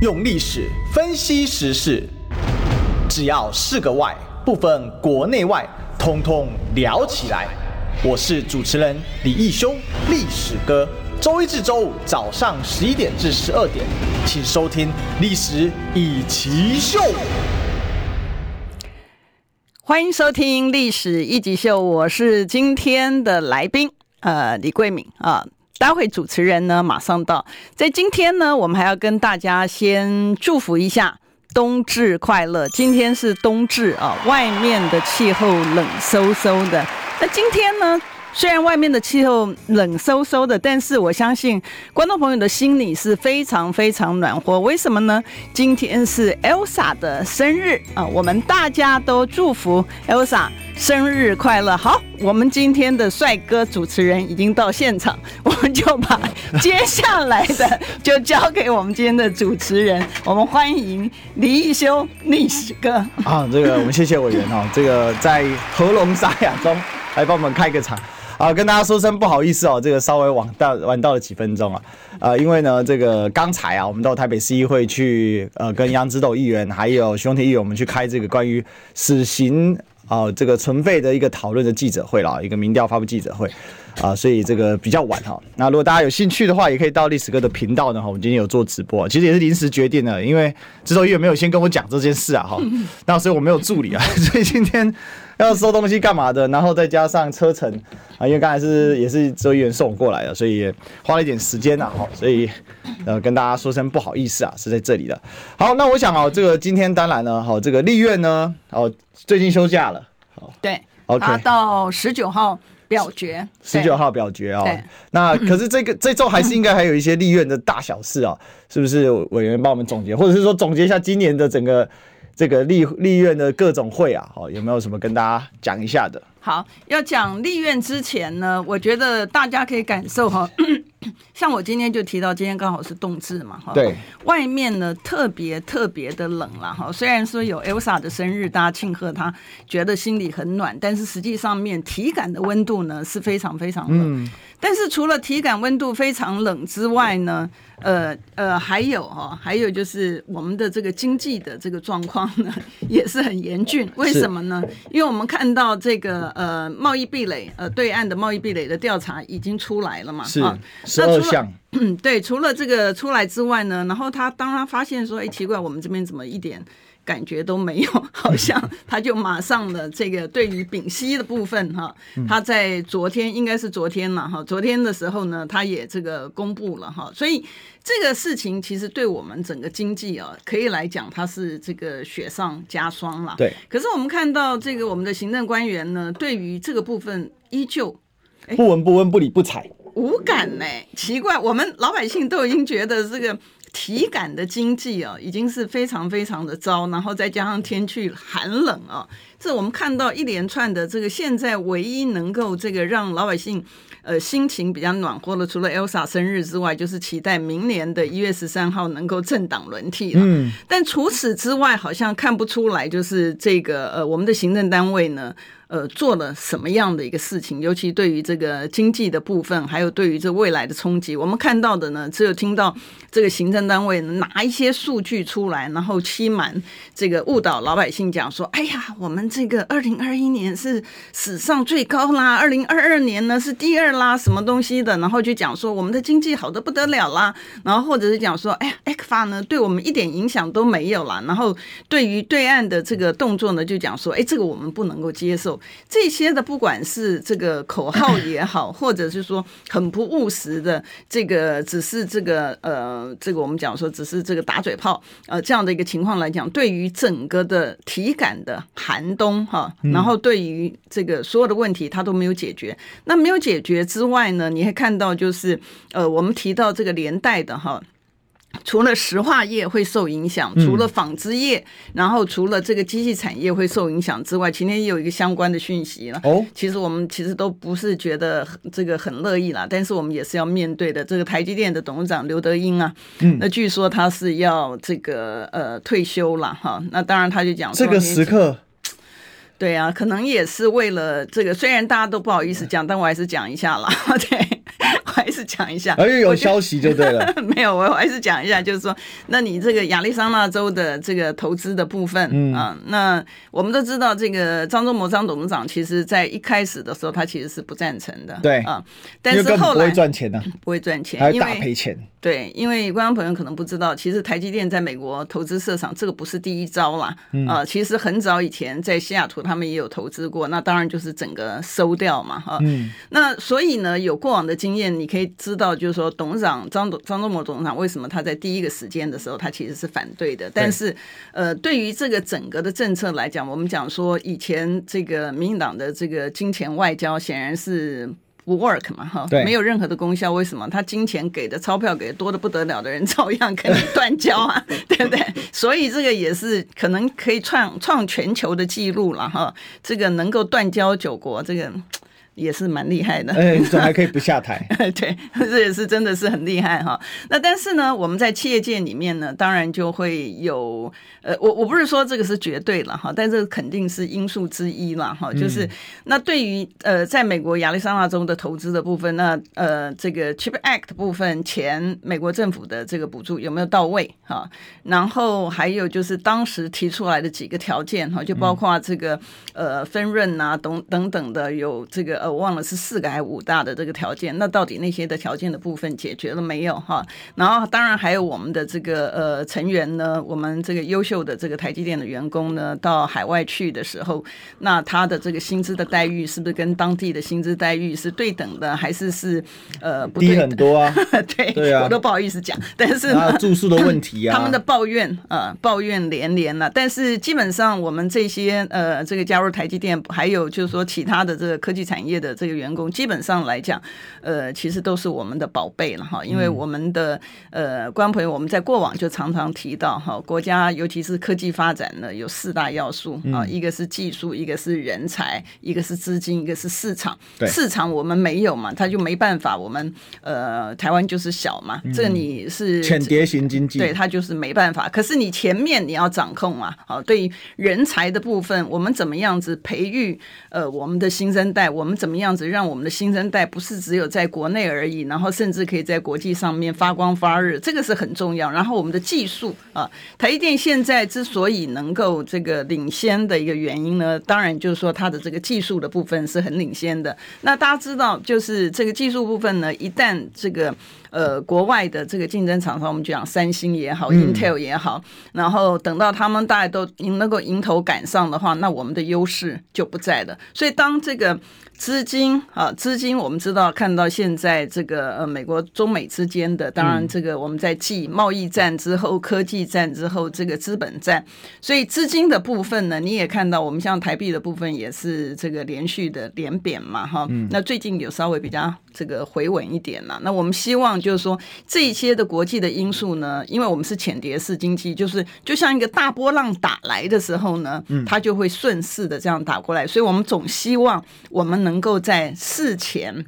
用历史分析时事，只要是个“外”，不分国内外，通通聊起来。我是主持人李义修，历史哥。周一至周五早上十一点至十二点，请收听《历史一起秀》。欢迎收听《历史一起秀》，我是今天的来宾，呃，李桂敏啊。待会主持人呢马上到，在今天呢，我们还要跟大家先祝福一下冬至快乐。今天是冬至啊，外面的气候冷飕飕的。那今天呢，虽然外面的气候冷飕飕的，但是我相信观众朋友的心里是非常非常暖和。为什么呢？今天是 Elsa 的生日啊，我们大家都祝福 Elsa 生日快乐。好，我们今天的帅哥主持人已经到现场，我们就把接下来的就交给我们今天的主持人。我们欢迎李义修历史哥啊，这个我们谢谢委员哈，这个在喉咙沙哑中来帮我们开个场。啊，跟大家说声不好意思哦，这个稍微晚到晚到了几分钟啊，呃，因为呢，这个刚才啊，我们到台北市议会去，呃，跟杨子斗议员还有熊田议员，我们去开这个关于死刑啊、这个存废的一个讨论的记者会了，一个民调发布记者会。啊，所以这个比较晚哈。那如果大家有兴趣的话，也可以到历史哥的频道呢。哈，我们今天有做直播，其实也是临时决定的，因为之斗议员没有先跟我讲这件事啊。哈，那所以我没有助理啊，所以今天要收东西干嘛的，然后再加上车程啊，因为刚才是也是之斗议员送我过来的，所以也花了一点时间呐。哈，所以呃跟大家说声不好意思啊，是在这里的。好，那我想啊，这个今天当然呢，好，这个立院呢，哦，最近休假了。好，对，OK，到十九号。表决十九号表决哦，那可是这个这周还是应该还有一些立院的大小事啊，是不是？委员帮我们总结，或者是说总结一下今年的整个这个立立院的各种会啊，好，有没有什么跟大家讲一下的？好，要讲立院之前呢，我觉得大家可以感受哈。像我今天就提到，今天刚好是冬至嘛，哈，对，外面呢特别特别的冷了，哈。虽然说有 Elsa 的生日，大家庆贺她，觉得心里很暖，但是实际上面体感的温度呢是非常非常冷。嗯。但是除了体感温度非常冷之外呢，呃呃，还有哈，还有就是我们的这个经济的这个状况呢 也是很严峻。为什么呢？因为我们看到这个呃贸易壁垒，呃对岸的贸易壁垒的调查已经出来了嘛，是。十二项，嗯，对，除了这个出来之外呢，然后他当他发现说，哎，奇怪，我们这边怎么一点感觉都没有，好像 他就马上的这个对于丙烯的部分哈，他在昨天应该是昨天了哈，昨天的时候呢，他也这个公布了哈，所以这个事情其实对我们整个经济啊，可以来讲，它是这个雪上加霜了。对，可是我们看到这个我们的行政官员呢，对于这个部分依旧不闻不问，不理不睬。无感呢？奇怪，我们老百姓都已经觉得这个体感的经济啊，已经是非常非常的糟，然后再加上天气寒冷啊，这我们看到一连串的这个，现在唯一能够这个让老百姓呃心情比较暖和的，除了 Elsa 生日之外，就是期待明年的一月十三号能够政党轮替了。嗯，但除此之外，好像看不出来，就是这个呃我们的行政单位呢。呃，做了什么样的一个事情？尤其对于这个经济的部分，还有对于这未来的冲击，我们看到的呢，只有听到这个行政单位拿一些数据出来，然后欺瞒这个误导老百姓，讲说：“哎呀，我们这个二零二一年是史上最高啦，二零二二年呢是第二啦，什么东西的？”然后就讲说我们的经济好的不得了啦，然后或者是讲说：“哎呀，ECFA 呢对我们一点影响都没有啦。”然后对于对岸的这个动作呢，就讲说：“哎，这个我们不能够接受。”这些的，不管是这个口号也好，或者是说很不务实的这个，只是这个呃，这个我们讲说只是这个打嘴炮呃这样的一个情况来讲，对于整个的体感的寒冬哈，然后对于这个所有的问题它都没有解决。那没有解决之外呢，你还看到就是呃，我们提到这个连带的哈。除了石化业会受影响，除了纺织业，嗯、然后除了这个机器产业会受影响之外，今天也有一个相关的讯息了。哦，其实我们其实都不是觉得这个很乐意啦，但是我们也是要面对的。这个台积电的董事长刘德英啊，嗯，那据说他是要这个呃退休了哈。那当然他就讲说这个时刻，对啊，可能也是为了这个。虽然大家都不好意思讲，但我还是讲一下啦。对。还是讲一下。而且有消息就对了。没有，我还是讲一下，就是说，那你这个亚利桑那州的这个投资的部分，嗯啊，那我们都知道，这个张忠谋张董事长，其实在一开始的时候，他其实是不赞成的，对啊，但是后来不会赚钱的，不会赚钱，还大赔钱。对，因为观众朋友可能不知道，其实台积电在美国投资设厂，这个不是第一招啦。嗯、呃，其实很早以前在西雅图他们也有投资过，那当然就是整个收掉嘛，哈。嗯。那所以呢，有过往的经验，你可以知道，就是说董事长张董张忠谋董事长为什么他在第一个时间的时候，他其实是反对的。但是，呃，对于这个整个的政策来讲，我们讲说以前这个民进党的这个金钱外交显然是。不 work 嘛，哈，没有任何的功效。为什么？他金钱给的钞票给的多的不得了的人，照样跟你断交啊，对不对？所以这个也是可能可以创创全球的记录了哈。这个能够断交九国，这个。也是蛮厉害的，哎，总还可以不下台？对，这也是真的是很厉害哈。那但是呢，我们在企业界里面呢，当然就会有，呃，我我不是说这个是绝对了哈，但这肯定是因素之一了哈。就是那对于呃，在美国亚利桑那州的投资的部分，那呃，这个 Chip Act 部分前美国政府的这个补助有没有到位哈？然后还有就是当时提出来的几个条件哈，就包括这个呃分润啊等等等的有这个。我忘了是四个还是五大的这个条件，那到底那些的条件的部分解决了没有哈？然后当然还有我们的这个呃成员呢，我们这个优秀的这个台积电的员工呢，到海外去的时候，那他的这个薪资的待遇是不是跟当地的薪资待遇是对等的，还是是呃不对低很多啊？对对啊，我都不好意思讲，但是呢住宿的问题啊，他们的抱怨呃抱怨连连了，但是基本上我们这些呃这个加入台积电，还有就是说其他的这个科技产业。的这个员工基本上来讲，呃，其实都是我们的宝贝了哈，因为我们的呃，观众朋友，我们在过往就常常提到哈，国家尤其是科技发展呢，有四大要素啊，一个是技术，一个是人才，一个是资金，一个是市场。市场我们没有嘛，他就没办法。我们呃，台湾就是小嘛，这个你是浅碟型经济，对，他就是没办法。可是你前面你要掌控啊，好，对于人才的部分，我们怎么样子培育呃我们的新生代，我们怎么样子让我们的新生代不是只有在国内而已，然后甚至可以在国际上面发光发热，这个是很重要。然后我们的技术啊，台积电现在之所以能够这个领先的一个原因呢，当然就是说它的这个技术的部分是很领先的。那大家知道，就是这个技术部分呢，一旦这个。呃，国外的这个竞争厂商，我们讲三星也好，Intel 也好，然后等到他们大家都能够迎头赶上的话，那我们的优势就不在了。所以当这个资金啊，资金我们知道看到现在这个呃，美国中美之间的，当然这个我们在继贸易战之后、科技战之后，这个资本战，所以资金的部分呢，你也看到我们像台币的部分也是这个连续的连贬嘛，哈，那最近有稍微比较这个回稳一点了。那我们希望。就是说，这一些的国际的因素呢，因为我们是浅碟式经济，就是就像一个大波浪打来的时候呢，它就会顺势的这样打过来，所以我们总希望我们能够在事前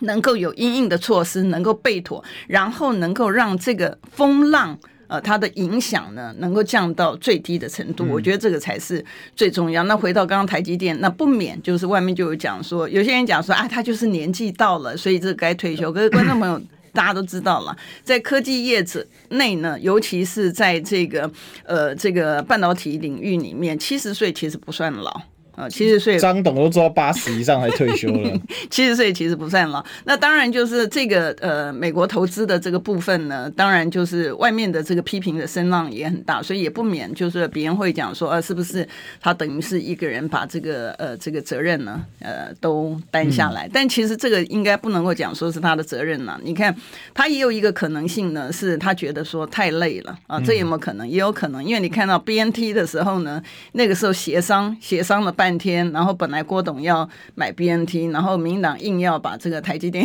能够有因应的措施，能够备妥，然后能够让这个风浪呃它的影响呢能够降到最低的程度。我觉得这个才是最重要。那回到刚刚台积电，那不免就是外面就有讲说，有些人讲说啊，他就是年纪到了，所以这该退休。可是观众朋友。大家都知道了，在科技业者内呢，尤其是在这个呃这个半导体领域里面，七十岁其实不算老。啊，七十岁，张董都做到八十以上还退休了。七十岁其实不算老。那当然就是这个呃，美国投资的这个部分呢，当然就是外面的这个批评的声浪也很大，所以也不免就是别人会讲说，呃，是不是他等于是一个人把这个呃这个责任呢，呃，都担下来？嗯、但其实这个应该不能够讲说是他的责任了。你看，他也有一个可能性呢，是他觉得说太累了啊，这有没有可能？也有可能，因为你看到 BNT 的时候呢，那个时候协商协商了半。半天，然后本来郭董要买 BNT，然后民党硬要把这个台积电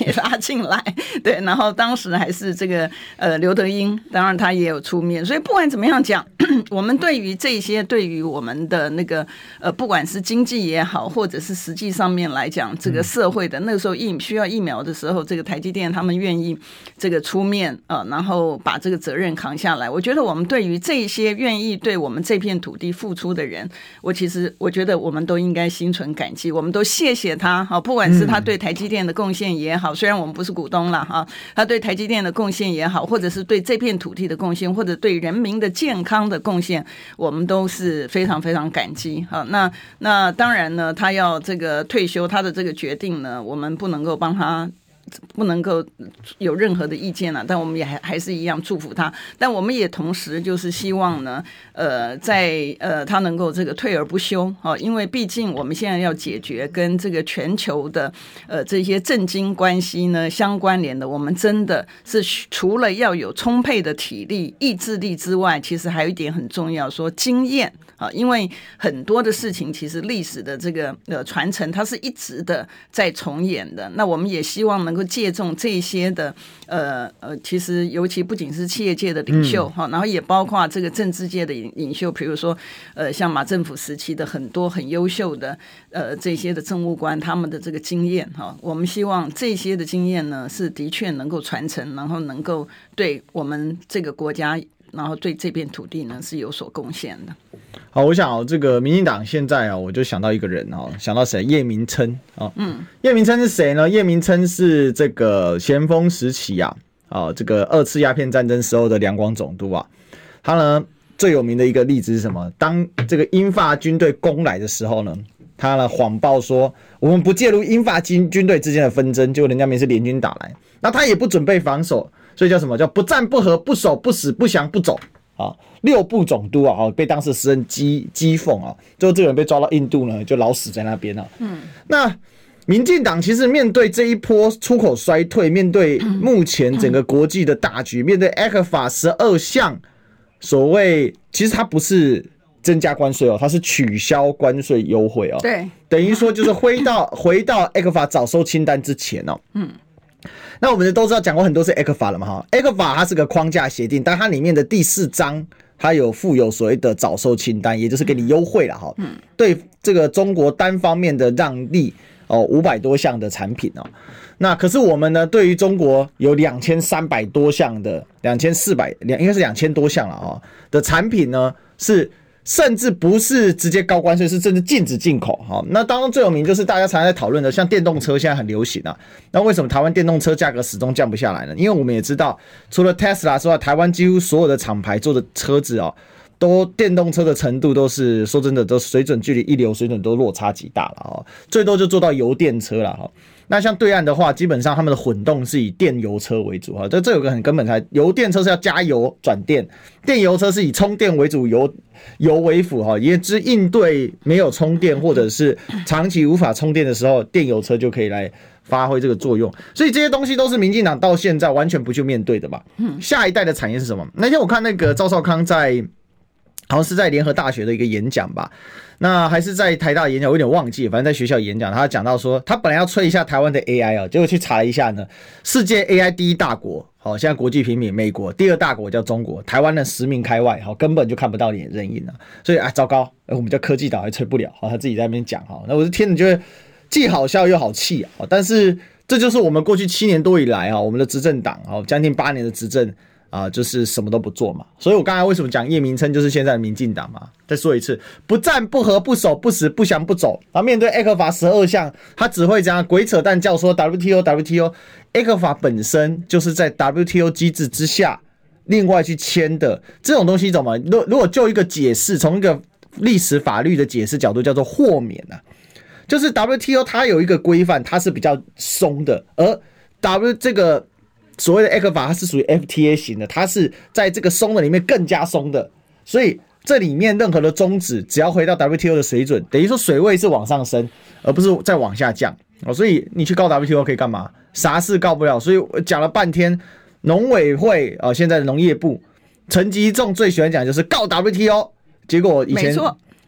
也拉进来，对，然后当时还是这个呃刘德英，当然他也有出面，所以不管怎么样讲，我们对于这些对于我们的那个呃不管是经济也好，或者是实际上面来讲，这个社会的那个时候疫需要疫苗的时候，这个台积电他们愿意这个出面啊、呃，然后把这个责任扛下来。我觉得我们对于这些愿意对我们这片土地付出的人，我其实我觉觉得我们都应该心存感激，我们都谢谢他哈，不管是他对台积电的贡献也好，虽然我们不是股东了哈，他对台积电的贡献也好，或者是对这片土地的贡献，或者对人民的健康的贡献，我们都是非常非常感激哈。那那当然呢，他要这个退休，他的这个决定呢，我们不能够帮他。不能够有任何的意见了，但我们也还还是一样祝福他。但我们也同时就是希望呢，呃，在呃他能够这个退而不休啊，因为毕竟我们现在要解决跟这个全球的呃这些政经关系呢相关联的，我们真的是除了要有充沛的体力、意志力之外，其实还有一点很重要，说经验啊，因为很多的事情其实历史的这个呃传承，它是一直的在重演的。那我们也希望能。借重这些的，呃呃，其实尤其不仅是企业界的领袖哈，然后也包括这个政治界的领领袖，比如说呃，像马政府时期的很多很优秀的呃这些的政务官，他们的这个经验哈，我们希望这些的经验呢，是的确能够传承，然后能够对我们这个国家。然后对这片土地呢是有所贡献的。好，我想哦，这个民进党现在啊，我就想到一个人哦，想到谁？叶明琛啊，嗯，叶明琛是谁呢？叶明琛是这个咸丰时期啊，啊，这个二次鸦片战争时候的两广总督啊。他呢最有名的一个例子是什么？当这个英法军队攻来的时候呢，他呢谎报说我们不介入英法军军队之间的纷争，结果人家没事联军打来，那他也不准备防守。所以叫什么叫不战不和不守不死不降不走啊？六部总督啊，被当时时人讥讥讽啊，最后这个人被抓到印度呢，就老死在那边了。嗯，那民进党其实面对这一波出口衰退，面对 目前整个国际的大局，面对 ECFA 十二项所谓，其实它不是增加关税哦，它是取消关税优惠哦。对，等于说就是回到回到 ECFA 早收清单之前哦。嗯。那我们都知道讲过很多次 ECFA 了嘛哈，ECFA 它是个框架协定，但它里面的第四章它有附有所谓的早收清单，也就是给你优惠了哈。嗯。对这个中国单方面的让利哦，五百多项的产品哦。那可是我们呢，对于中国有两千三百多项的两千四百两应该是两千多项了啊的产品呢是。甚至不是直接高关税，是甚至禁止进口。哈，那当中最有名就是大家常在讨论的，像电动车现在很流行啊。那为什么台湾电动车价格始终降不下来呢？因为我们也知道，除了 Tesla 之外，台湾几乎所有的厂牌做的车子哦，都电动车的程度都是说真的，都水准距离一流水准都落差极大了哦，最多就做到油电车了哈。那像对岸的话，基本上他们的混动是以电油车为主哈，这这有个很根本的，油电车是要加油转电，电油车是以充电为主，油油为辅哈，也只应对没有充电或者是长期无法充电的时候，电油车就可以来发挥这个作用。所以这些东西都是民进党到现在完全不去面对的吧？下一代的产业是什么？那天我看那个赵少康在。好像是在联合大学的一个演讲吧，那还是在台大演讲，我有点忘记。反正在学校演讲，他讲到说，他本来要吹一下台湾的 AI 啊，结果去查了一下呢，世界 AI 第一大国，好，现在国际平民美国，第二大国叫中国，台湾呢十名开外，好，根本就看不到脸人影了。所以啊，糟糕，我们叫科技岛还吹不了，好，他自己在那边讲哈，那我是听着觉得既好笑又好气啊，但是这就是我们过去七年多以来啊，我们的执政党啊，将近八年的执政。啊，就是什么都不做嘛，所以我刚才为什么讲叶明琛就是现在的民进党嘛？再说一次，不战不和不守不死不降不走。然后面对 ECFA 十二项，他只会这样鬼扯淡叫说 WTO WTO，ECFA 本身就是在 WTO 机制之下另外去签的这种东西，怎么？如如果就一个解释，从一个历史法律的解释角度，叫做豁免啊，就是 WTO 它有一个规范，它是比较松的，而 W 这个。所谓的 ECFA 它是属于 FTA 型的，它是在这个松的里面更加松的，所以这里面任何的宗旨，只要回到 WTO 的水准，等于说水位是往上升，而不是再往下降哦。所以你去告 WTO 可以干嘛？啥事告不了。所以我讲了半天，农委会啊，现在的农业部陈吉仲最喜欢讲就是告 WTO，结果以前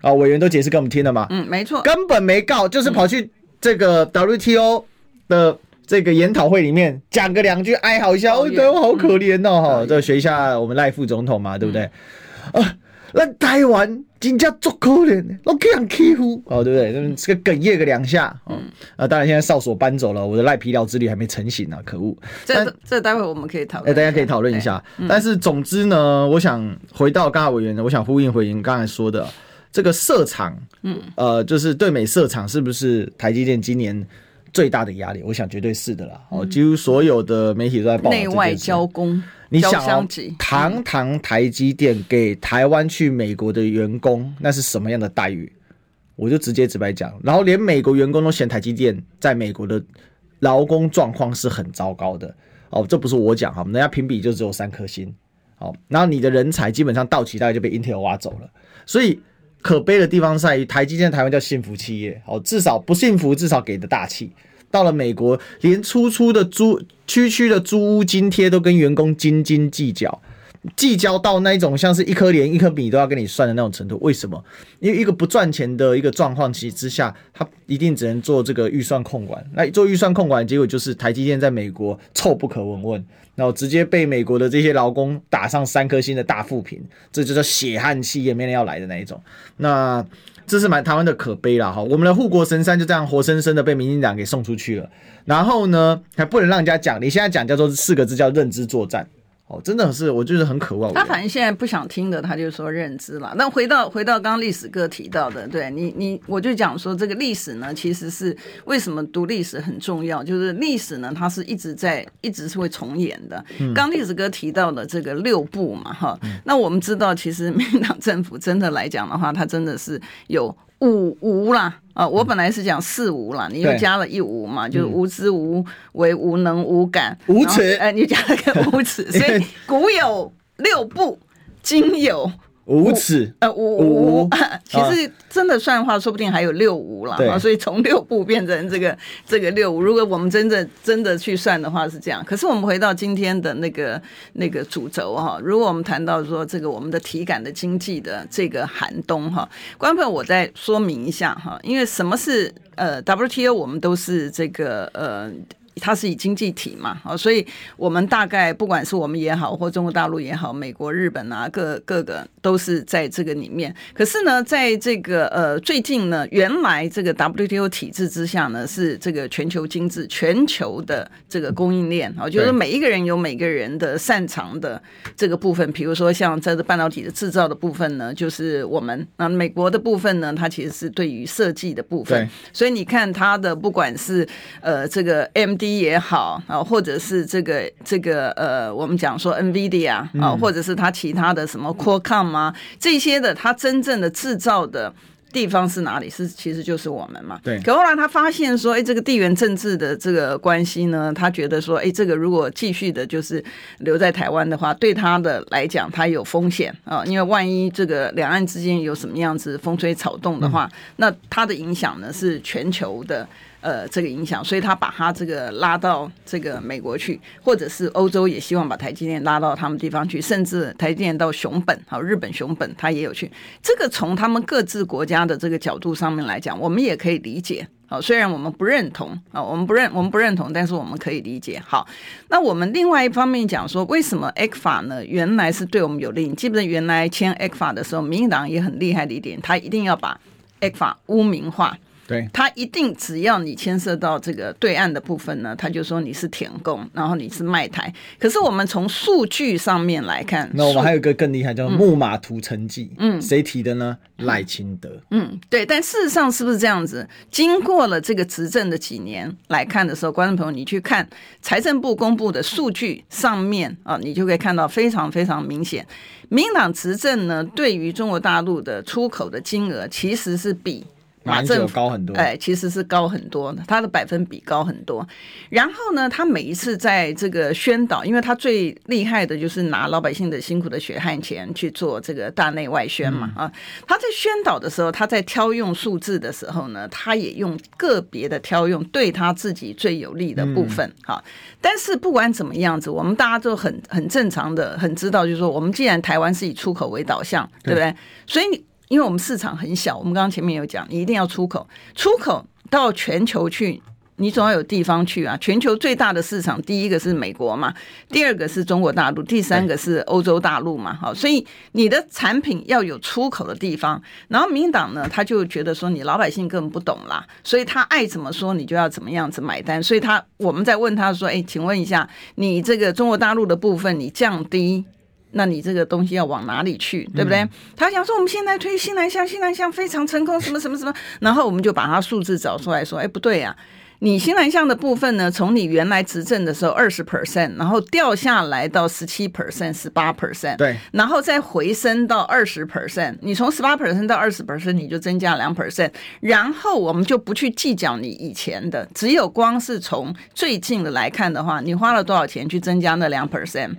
啊委员都解释给我们听了嘛，嗯，没错，根本没告，就是跑去这个 WTO 的。这个研讨会里面讲个两句哀嚎一下，哦，对我好可怜哦，哈，就学一下我们赖副总统嘛，对不对？啊，那台湾真叫足可怜，都这样欺负，哦，对不对？那这个哽咽个两下，嗯，啊，当然现在哨所搬走了，我的赖皮聊之旅还没成型呢，可恶。这这待会我们可以讨论，哎，大家可以讨论一下。但是总之呢，我想回到刚才委员，我想呼应回应刚才说的。这个设厂，嗯，呃，就是对美设厂是不是台积电今年最大的压力？我想绝对是的啦。哦，几乎所有的媒体都在报内外交工。你想哦，堂堂台积电给台湾去美国的员工，那是什么样的待遇？我就直接直白讲，然后连美国员工都嫌台积电在美国的劳工状况是很糟糕的。哦，这不是我讲哈，人家评比就只有三颗星。好，然后你的人才基本上到期大概就被 Intel 挖走了。所以可悲的地方在于，台积电台湾叫幸福企业，哦，至少不幸福，至少给的大气。到了美国，连粗粗的租区区的租屋津贴都跟员工斤斤计较，计较到那一种像是一颗莲一颗米都要跟你算的那种程度。为什么？因为一个不赚钱的一个状况其之下，他一定只能做这个预算控管。那做预算控管结果就是台积电在美国臭不可闻闻，然后直接被美国的这些劳工打上三颗星的大负评，这就叫血汗企业没人要来的那一种。那。这是蛮台湾的可悲了哈，我们的护国神山就这样活生生的被民进党给送出去了，然后呢，还不能让人家讲，你现在讲叫做四个字叫认知作战。哦，真的是，我就是很渴望。他反正现在不想听的，他就说认知了。那回到回到刚刚历史哥提到的，对你你，我就讲说这个历史呢，其实是为什么读历史很重要，就是历史呢，它是一直在一直是会重演的。刚历史哥提到的这个六部嘛，哈，那我们知道，其实民进党政府真的来讲的话，它真的是有。五无啦啊，我本来是讲四无啦，你又加了一无嘛，就是无知无为无能无感无耻，哎，你加了个无耻，所以 古有六不，今有。无耻，呃，五五，其实真的算的话，说不定还有六五了啊。所以从六步变成这个这个六五，如果我们真的真的去算的话是这样。可是我们回到今天的那个那个主轴哈，如果我们谈到说这个我们的体感的经济的这个寒冬哈，观众朋友，我再说明一下哈，因为什么是呃 WTO，我们都是这个呃。它是以经济体嘛，啊，所以我们大概不管是我们也好，或中国大陆也好，美国、日本啊，各各个都是在这个里面。可是呢，在这个呃最近呢，原来这个 WTO 体制之下呢，是这个全球经济、全球的这个供应链啊，就是每一个人有每个人的擅长的这个部分。比如说像在这半导体的制造的部分呢，就是我们那美国的部分呢，它其实是对于设计的部分。所以你看它的不管是呃这个 MD。也好啊，或者是这个这个呃，我们讲说 NVIDIA 啊，或者是它其他的什么 Qualcomm 啊，这些的，它真正的制造的地方是哪里？是其实就是我们嘛。对。可后来他发现说，哎，这个地缘政治的这个关系呢，他觉得说，哎，这个如果继续的就是留在台湾的话，对他的来讲，他有风险啊，因为万一这个两岸之间有什么样子风吹草动的话，嗯、那它的影响呢是全球的。呃，这个影响，所以他把他这个拉到这个美国去，或者是欧洲也希望把台积电拉到他们地方去，甚至台积电到熊本，好，日本熊本他也有去。这个从他们各自国家的这个角度上面来讲，我们也可以理解。好，虽然我们不认同啊，我们不认我们不认同，但是我们可以理解。好，那我们另外一方面讲说，为什么 ECFA 呢？原来是对我们有利。你记不记得原来签 ECFA 的时候，民进党也很厉害的一点，他一定要把 ECFA 污名化。对，他一定只要你牵涉到这个对岸的部分呢，他就说你是舔共，然后你是卖台。可是我们从数据上面来看，那我们还有一个更厉害，叫木马屠城记。嗯，谁提的呢？赖清德。嗯，对。但事实上是不是这样子？经过了这个执政的几年来看的时候，观众朋友，你去看财政部公布的数据上面啊，你就可以看到非常非常明显，民进党执政呢，对于中国大陆的出口的金额其实是比。马政府高很多，哎，其实是高很多的，它的百分比高很多。然后呢，他每一次在这个宣导，因为他最厉害的就是拿老百姓的辛苦的血汗钱去做这个大内外宣嘛啊。他在宣导的时候，他在挑用数字的时候呢，他也用个别的挑用对他自己最有利的部分哈。但是不管怎么样子，我们大家都很很正常的很知道，就是说，我们既然台湾是以出口为导向，对不对？所以你。因为我们市场很小，我们刚刚前面有讲，你一定要出口，出口到全球去，你总要有地方去啊。全球最大的市场，第一个是美国嘛，第二个是中国大陆，第三个是欧洲大陆嘛。好，所以你的产品要有出口的地方。然后民党呢，他就觉得说你老百姓根本不懂啦，所以他爱怎么说你就要怎么样子买单。所以他我们在问他说，哎，请问一下，你这个中国大陆的部分你降低那你这个东西要往哪里去，对不对？嗯、他想说我们现在推新南向，新南向非常成功，什么什么什么，然后我们就把它数字找出来说，哎，不对呀、啊。你新南向的部分呢，从你原来执政的时候二十 percent，然后掉下来到十七 percent、十八 percent，对，然后再回升到二十 percent。你从十八 percent 到二十 percent，你就增加两 percent。然后我们就不去计较你以前的，只有光是从最近的来看的话，你花了多少钱去增加那两 percent，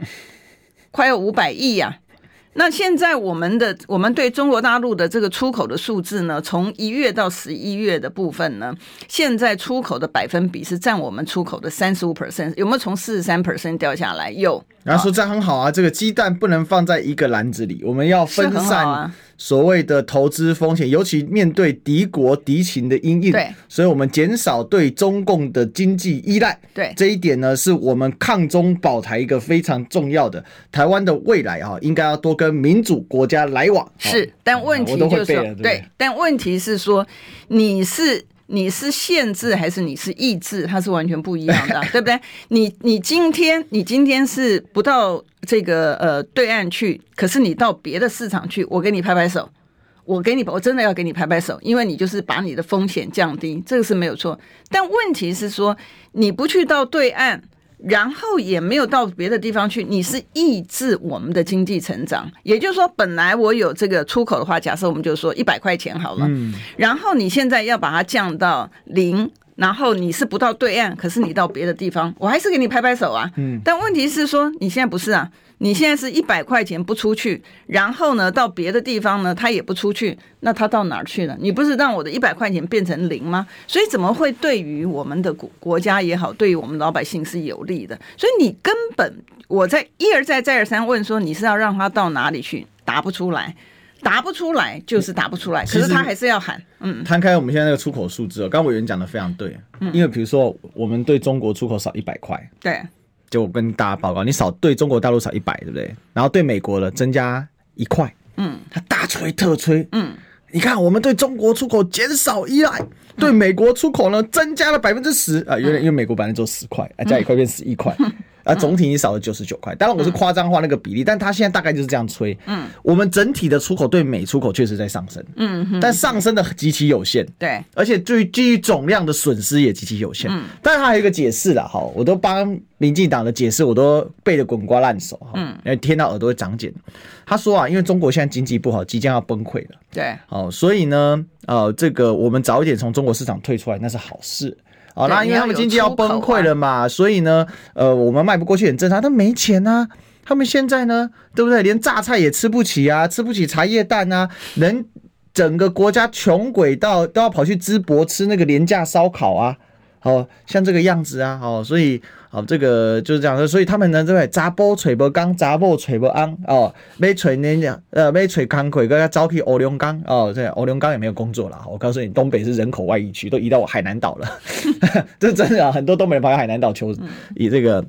快要五百亿呀。那现在我们的我们对中国大陆的这个出口的数字呢，从一月到十一月的部分呢，现在出口的百分比是占我们出口的三十五 percent，有没有从四十三 percent 掉下来？有。然后说这样很好啊，这个鸡蛋不能放在一个篮子里，我们要分散所谓的投资风险，尤其面对敌国敌情的阴影。对，所以我们减少对中共的经济依赖。对，这一点呢，是我们抗中保台一个非常重要的。台湾的未来啊，应该要多跟民主国家来往。是，但问题就是说，对，但问题是说，你是。你是限制还是你是抑制？它是完全不一样的，对不对？你你今天你今天是不到这个呃对岸去，可是你到别的市场去，我给你拍拍手，我给你我真的要给你拍拍手，因为你就是把你的风险降低，这个是没有错。但问题是说你不去到对岸。然后也没有到别的地方去，你是抑制我们的经济成长。也就是说，本来我有这个出口的话，假设我们就说一百块钱好了，嗯，然后你现在要把它降到零，然后你是不到对岸，可是你到别的地方，我还是给你拍拍手啊。嗯，但问题是说你现在不是啊。你现在是一百块钱不出去，然后呢，到别的地方呢，他也不出去，那他到哪儿去了？你不是让我的一百块钱变成零吗？所以怎么会对于我们的国国家也好，对于我们老百姓是有利的？所以你根本我在一而再再而三问说，你是要让他到哪里去？答不出来，答不出来就是答不出来。可是他还是要喊，嗯。摊开我们现在那个出口数字哦，刚刚委员讲的非常对，因为比如说我们对中国出口少一百块，对。就我跟大家报告，你少对中国大陆少一百，对不对？然后对美国的增加一块，嗯，他大吹特吹，嗯，你看我们对中国出口减少依赖，对美国出口呢增加了百分之十啊，原来因为美国本来就十块，啊加一块变十一块。啊，总体你少了九十九块，当然我是夸张化那个比例，嗯、但他现在大概就是这样吹。嗯，我们整体的出口对美出口确实在上升，嗯哼，但上升的极其有限，对，而且对于基于总量的损失也极其有限。嗯，但他还有一个解释啦，哈，我都帮民进党的解释，我都背得滚瓜烂熟，哈，嗯，因为听到耳朵会长茧。他说啊，因为中国现在经济不好，即将要崩溃了，对，好，所以呢，呃，这个我们早一点从中国市场退出来，那是好事。哦，那因为他们经济要崩溃了嘛，所以呢，呃，我们卖不过去很正常。他没钱啊，他们现在呢，对不对？连榨菜也吃不起啊，吃不起茶叶蛋啊，人整个国家穷鬼到都要跑去淄博吃那个廉价烧烤啊，好像这个样子啊，哦，所以。好，这个就是这样的，所以他们呢，对不对？查甫找无工，查某找无翁哦，要找那样，呃，要找工课，要招去乌龙岗哦，这乌龙岗也没有工作了。我告诉你，东北是人口外移区，都移到我海南岛了。这真的啊，很多东北人跑到海南岛求以这个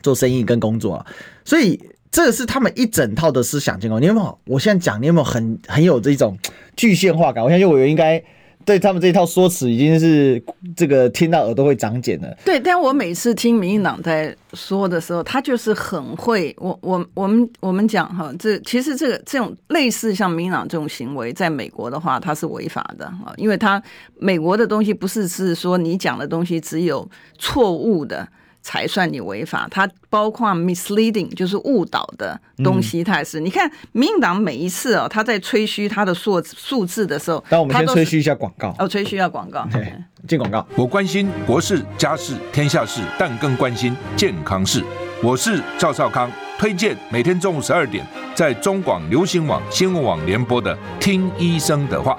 做生意跟工作啊。所以这个是他们一整套的思想结构。你有没有？我现在讲，你有没有很很有这种具象化感？我相信我应该。对他们这一套说辞已经是这个听到耳朵会长茧了。对，但我每次听民进党在说的时候，他就是很会。我我我们我们讲哈，这其实这个这种类似像民进党这种行为，在美国的话，它是违法的啊，因为他美国的东西不是是说你讲的东西只有错误的。才算你违法，它包括 misleading 就是误导的东西，它也是。你看民进党每一次哦，他在吹嘘他的数数字的时候，那我们先吹嘘一下广告哦，吹嘘一下广告。对，进广告。我关心国事、家事、天下事，但更关心健康事。我是赵少康，推荐每天中午十二点在中广流行网、新闻网联播的《听医生的话》。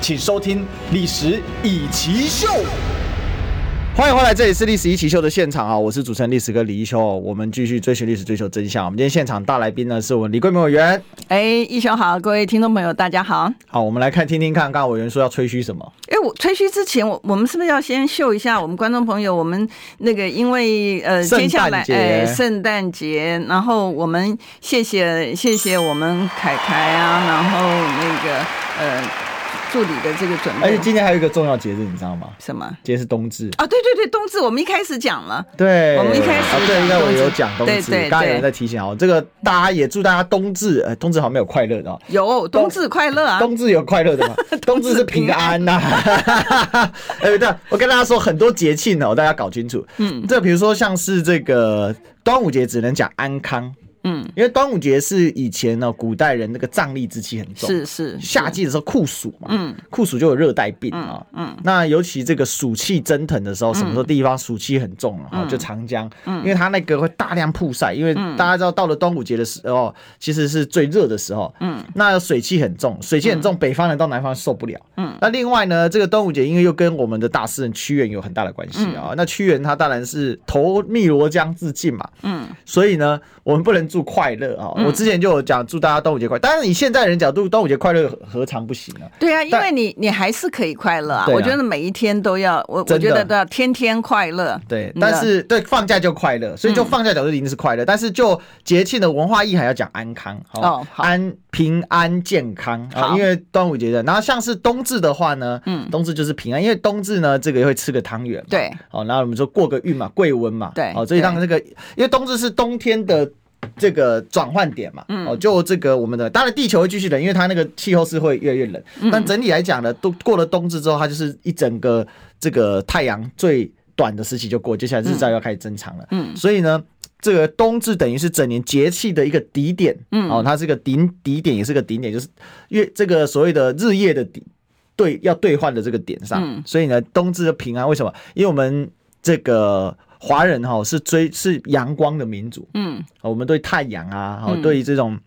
请收听《历史以奇秀》，欢迎回来，这里是《历史易起 SHOW》的现场啊！我是主持人历史哥李一修，我们继续追寻历史，追求真相。我们今天现场大来宾呢，是我们李桂明委员。哎，一修好，各位听众朋友，大家好。好，我们来看听听看，刚刚委员说要吹嘘什么？哎，我吹嘘之前，我我们是不是要先秀一下我们观众朋友？我们那个因为呃，接下来哎，圣诞节，然后我们谢谢谢谢我们凯凯啊，然后那个呃。助理的这个准备，而且今天还有一个重要节日，你知道吗？什么？今天是冬至啊！对对对，冬至，我们一开始讲了。对，我们一开始啊，对，应该我有讲冬至。刚刚有人在提醒哦，这个大家也祝大家冬至，呃，冬至好像没有快乐的。有冬至快乐啊！冬至有快乐的吗？冬至是平安呐。哎，对，我跟大家说很多节庆哦，大家搞清楚。嗯，这比如说像是这个端午节，只能讲安康。嗯，因为端午节是以前呢，古代人那个瘴疠之气很重，是是，夏季的时候酷暑嘛，嗯，酷暑就有热带病啊，嗯，那尤其这个暑气蒸腾的时候，什么时候地方暑气很重啊？就长江，嗯，因为它那个会大量曝晒，因为大家知道到了端午节的时候，其实是最热的时候，嗯，那水气很重，水气很重，北方人到南方受不了，嗯，那另外呢，这个端午节因为又跟我们的大诗人屈原有很大的关系啊，那屈原他当然是投汨罗江自尽嘛，嗯，所以呢，我们不能祝快乐啊。我之前就有讲祝大家端午节快乐，当然以现在人角度端午节快乐何尝不行呢？对啊，因为你你还是可以快乐啊。我觉得每一天都要，我我觉得都要天天快乐。对，但是对放假就快乐，所以就放假角度一定是快乐。但是就节庆的文化意涵要讲安康哦，安平安健康啊。因为端午节的，然后像是冬至的话呢，嗯，冬至就是平安，因为冬至呢这个会吃个汤圆，对，哦，然后我们说过个运嘛，贵温嘛，对，哦，所以让这个，因为冬至是冬天的。这个转换点嘛，哦，就这个我们的，当然地球会继续冷，因为它那个气候是会越来越冷。但整体来讲呢，都过了冬至之后，它就是一整个这个太阳最短的时期就过，接下来日照要开始增长了。嗯，所以呢，这个冬至等于是整年节气的一个底点。嗯，哦，它是个顶底点，也是个顶点，就是月这个所谓的日夜的底对要兑换的这个点上。所以呢，冬至的平安为什么？因为我们这个。华人哈是追是阳光的民族，嗯，我们对太阳啊，哈，对于这种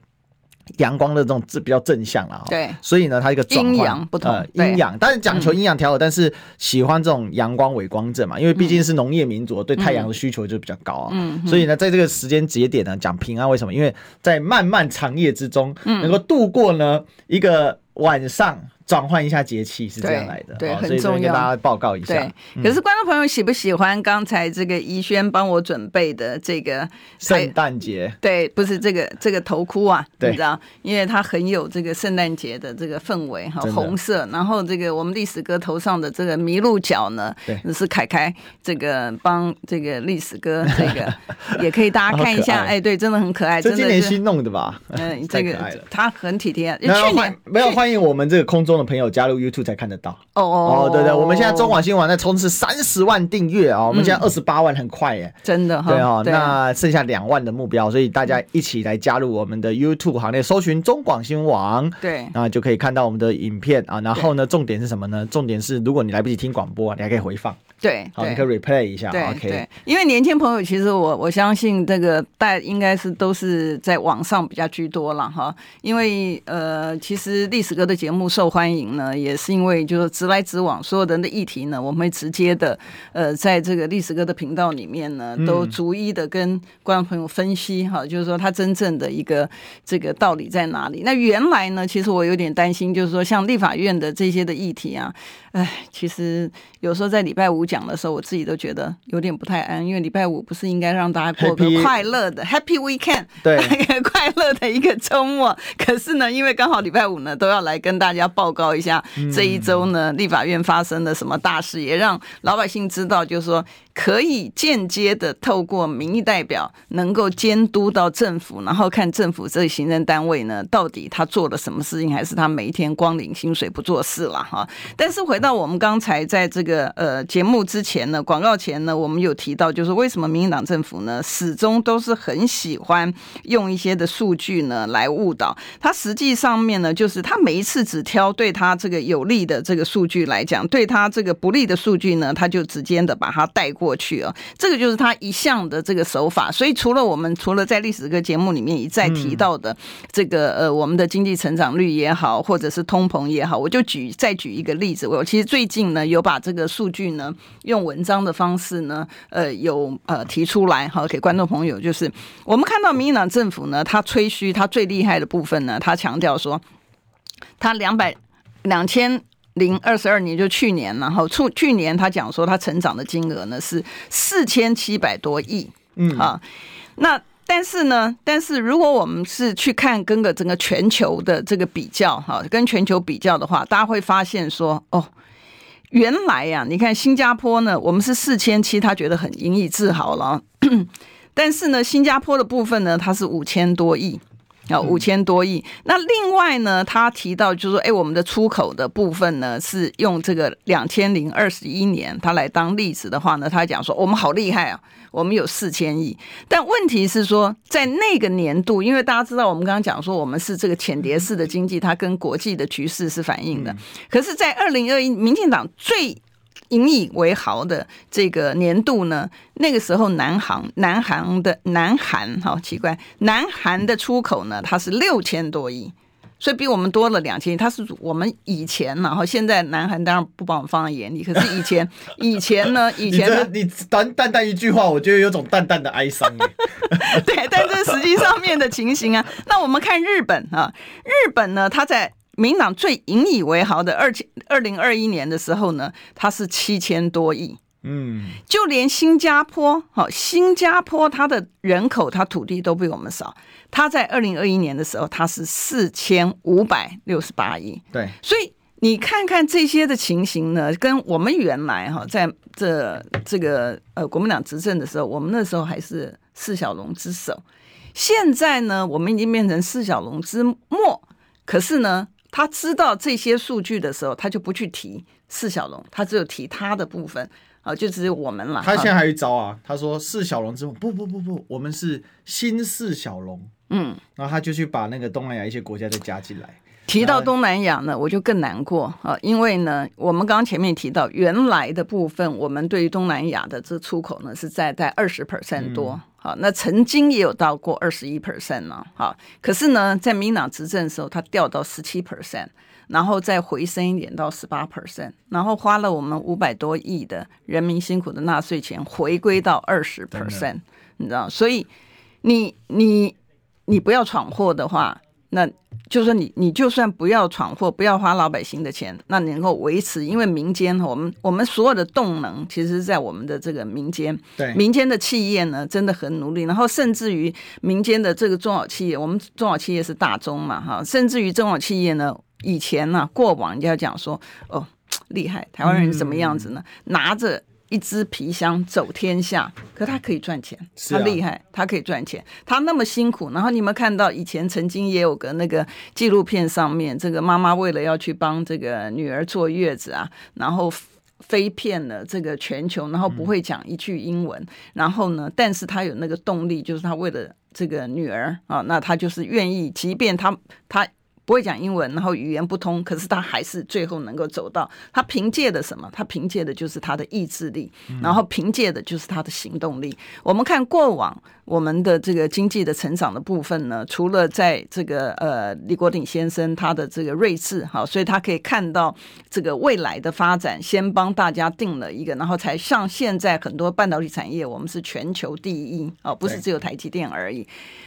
阳光的这种比较正向啊，对，所以呢，它一个阴阳不同，阴阳，但是讲求阴阳调和，但是喜欢这种阳光伪光正嘛，因为毕竟是农业民族，对太阳的需求就比较高啊，嗯，所以呢，在这个时间节点呢，讲平安，为什么？因为在漫漫长夜之中，能够度过呢一个晚上。转换一下节气是这样来的，对，很重要，跟大家报告一下。对，可是观众朋友喜不喜欢刚才这个怡轩帮我准备的这个圣诞节？对，不是这个这个头箍啊，你知道，因为它很有这个圣诞节的这个氛围哈，红色。然后这个我们历史哥头上的这个麋鹿角呢，是凯凯这个帮这个历史哥这个 也可以大家看一下，哎，对，真的很可爱，这今年新弄的吧？嗯，这个他很体贴。去年没有欢迎我们这个空中的朋友加入 YouTube 才看得到。哦哦哦，对对，我们现在中广新闻网在冲刺三十万订阅啊，我们现在二十八万，很快耶，真的哈，对哦，那剩下两万的目标，所以大家一起来加入我们的 YouTube 行列，搜寻中广新闻网，对，那就可以看到我们的影片啊。然后呢，重点是什么呢？重点是如果你来不及听广播，你还可以回放，对，好，你可以 replay 一下，OK。因为年轻朋友其实我我相信这个大应该是都是在网上比较居多了哈，因为呃，其实历史哥的节目受欢迎呢。呃，也是因为就是直来直往，所有人的议题呢，我们会直接的，呃，在这个历史哥的频道里面呢，都逐一的跟观众朋友分析哈，就是说他真正的一个这个道理在哪里。那原来呢，其实我有点担心，就是说像立法院的这些的议题啊，哎，其实有时候在礼拜五讲的时候，我自己都觉得有点不太安，因为礼拜五不是应该让大家过个快乐的 Happy, Weekend，对，快乐的一个周末。可是呢，因为刚好礼拜五呢，都要来跟大家报告一下。这一周呢，立法院发生了什么大事，也让老百姓知道，就是说可以间接的透过民意代表，能够监督到政府，然后看政府这行政单位呢，到底他做了什么事情，还是他每一天光领薪水不做事了哈。但是回到我们刚才在这个呃节目之前呢，广告前呢，我们有提到，就是为什么民进党政府呢，始终都是很喜欢用一些的数据呢来误导。他实际上面呢，就是他每一次只挑对他这个有利的这个数据来讲，对他这个不利的数据呢，他就直接的把它带过。过去啊，这个就是他一向的这个手法。所以除了我们除了在历史这个节目里面一再提到的这个呃我们的经济成长率也好，或者是通膨也好，我就举再举一个例子。我其实最近呢有把这个数据呢用文章的方式呢呃有呃提出来好给观众朋友，就是我们看到民进党政府呢，他吹嘘他最厉害的部分呢，他强调说他两百两千。零二十二年就去年，然后去去年他讲说他成长的金额呢是四千七百多亿，嗯啊，那但是呢，但是如果我们是去看跟个整个全球的这个比较哈，跟全球比较的话，大家会发现说哦，原来呀，你看新加坡呢，我们是四千七，他觉得很引以自豪了，但是呢，新加坡的部分呢，它是五千多亿。啊，五千多亿。那另外呢，他提到就是说，哎，我们的出口的部分呢，是用这个两千零二十一年他来当例子的话呢，他讲说我们好厉害啊，我们有四千亿。但问题是说，在那个年度，因为大家知道，我们刚刚讲说我们是这个浅碟式的经济，它跟国际的局势是反映的。可是，在二零二一，民进党最引以为豪的这个年度呢，那个时候南韩南韩的南韩好奇怪，南韩的出口呢，它是六千多亿，所以比我们多了两千亿。它是我们以前，然后现在南韩当然不把我们放在眼里，可是以前 以前呢，以前呢，你淡淡淡一句话，我觉得有种淡淡的哀伤。对，但这是实际上面的情形啊。那我们看日本啊，日本呢，它在。民党最引以为豪的二千二零二一年的时候呢，它是七千多亿，嗯，就连新加坡，好，新加坡它的人口、它土地都比我们少，它在二零二一年的时候，它是四千五百六十八亿，对，所以你看看这些的情形呢，跟我们原来哈在这这个呃国民党执政的时候，我们那时候还是四小龙之首，现在呢，我们已经变成四小龙之末，可是呢。他知道这些数据的时候，他就不去提四小龙，他只有提他的部分啊，就只有我们了。他现在还有一招啊，他说四小龙之后，不不不不，我们是新四小龙。嗯，然后他就去把那个东南亚一些国家再加进来。提到东南亚呢，我就更难过啊，因为呢，我们刚刚前面提到原来的部分，我们对于东南亚的这出口呢是在在二十 percent 多。嗯好，那曾经也有到过二十一 percent 呢。好，可是呢，在民党执政的时候，它掉到十七 percent，然后再回升一点到十八 percent，然后花了我们五百多亿的人民辛苦的纳税钱，回归到二十 percent，你知道？所以你你你不要闯祸的话。那就是说，你你就算不要闯祸，不要花老百姓的钱，那你能够维持，因为民间我们我们所有的动能，其实是在我们的这个民间，对民间的企业呢，真的很努力。然后甚至于民间的这个中小企业，我们中小企业是大宗嘛，哈，甚至于中小企业呢，以前呢，过往人家讲说，哦，厉害，台湾人是什么样子呢？嗯、拿着。一只皮箱走天下，可他可以赚钱，他厉害，他可以赚钱，他那么辛苦。然后你们看到以前曾经也有个那个纪录片上面，这个妈妈为了要去帮这个女儿坐月子啊，然后飞遍了这个全球，然后不会讲一句英文，然后呢，但是他有那个动力，就是他为了这个女儿啊，那他就是愿意，即便他他。不会讲英文，然后语言不通，可是他还是最后能够走到。他凭借的什么？他凭借的就是他的意志力，然后凭借的就是他的行动力。我们看过往我们的这个经济的成长的部分呢，除了在这个呃李国鼎先生他的这个睿智哈，所以他可以看到这个未来的发展，先帮大家定了一个，然后才像现在很多半导体产业，我们是全球第一啊，不是只有台积电而已。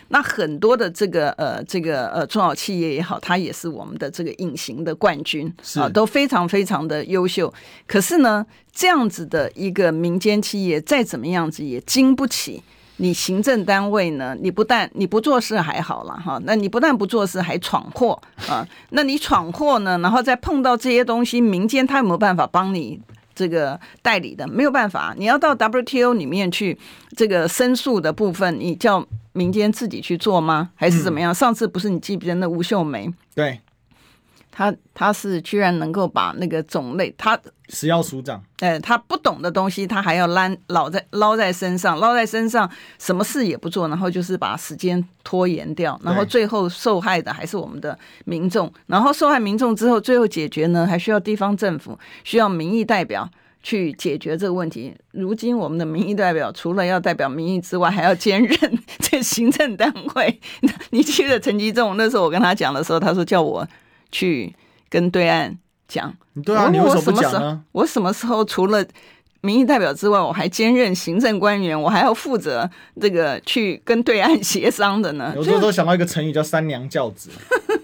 那很多的这个呃这个呃中小企业也好，它也是我们的这个隐形的冠军啊，都非常非常的优秀。可是呢，这样子的一个民间企业，再怎么样子也经不起你行政单位呢。你不但你不做事还好了哈，那你不但不做事还闯祸啊，那你闯祸呢，然后再碰到这些东西，民间他有没有办法帮你？这个代理的没有办法，你要到 WTO 里面去，这个申诉的部分，你叫民间自己去做吗？还是怎么样？嗯、上次不是你记不记得那吴秀梅？对。他他是居然能够把那个种类，他食药署长，哎，他不懂的东西，他还要捞老在捞在身上，捞在身上，什么事也不做，然后就是把时间拖延掉，然后最后受害的还是我们的民众，然后受害民众之后，最后解决呢，还需要地方政府，需要民意代表去解决这个问题。如今我们的民意代表除了要代表民意之外，还要兼任 这行政单位。你记得陈吉仲那时候我跟他讲的时候，他说叫我去跟对岸讲。对啊，你为什么不讲呢？我什么时候除了民意代表之外，我还兼任行政官员，我还要负责这个去跟对岸协商的呢？有时候都想到一个成语叫“三娘教子”，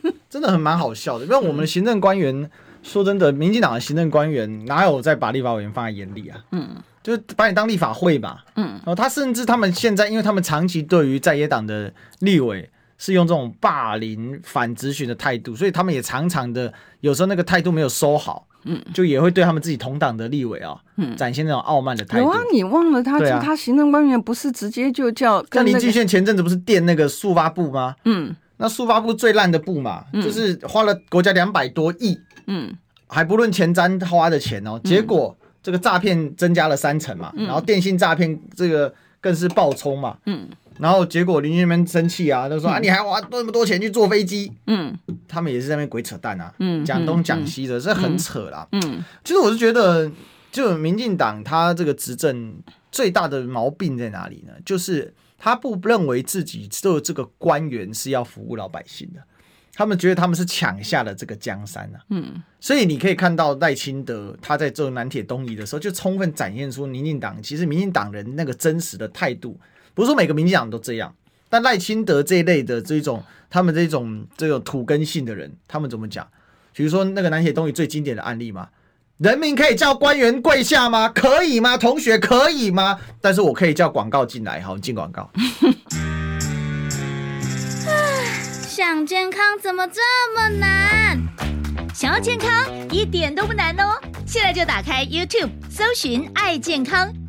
真的很蛮好笑的。因为我们的行政官员。说真的，民进党的行政官员哪有在把立法委员放在眼里啊？嗯，就是把你当立法会吧。嗯，然后他甚至他们现在，因为他们长期对于在野党的立委是用这种霸凌、反咨询的态度，所以他们也常常的有时候那个态度没有收好，嗯，就也会对他们自己同党的立委啊，嗯，展现那种傲慢的态度。有啊，你忘了他？啊、他行政官员不是直接就叫？那林俊宪前阵子不是垫那个速发部吗？嗯。那速发部最烂的部嘛，嗯、就是花了国家两百多亿，嗯，还不论前瞻花的钱哦，结果这个诈骗增加了三成嘛，嗯、然后电信诈骗这个更是暴冲嘛，嗯，然后结果邻居们生气啊，就说、嗯、啊，你还花那么多钱去坐飞机，嗯，他们也是在那边鬼扯淡啊，嗯，讲东讲西的，这、嗯、很扯啦，嗯，其实我是觉得，就民进党他这个执政最大的毛病在哪里呢？就是。他不认为自己做这个官员是要服务老百姓的，他们觉得他们是抢下了这个江山啊。嗯，所以你可以看到赖清德他在做南铁东移的时候，就充分展现出民进党其实民进党人那个真实的态度。不是说每个民进党都这样，但赖清德这一类的这种他们这种这种土根性的人，他们怎么讲？比如说那个南铁东移最经典的案例嘛。人民可以叫官员跪下吗？可以吗？同学可以吗？但是我可以叫广告进来，好，进广告。想健康怎么这么难？想要健康一点都不难哦！现在就打开 YouTube，搜寻“爱健康”，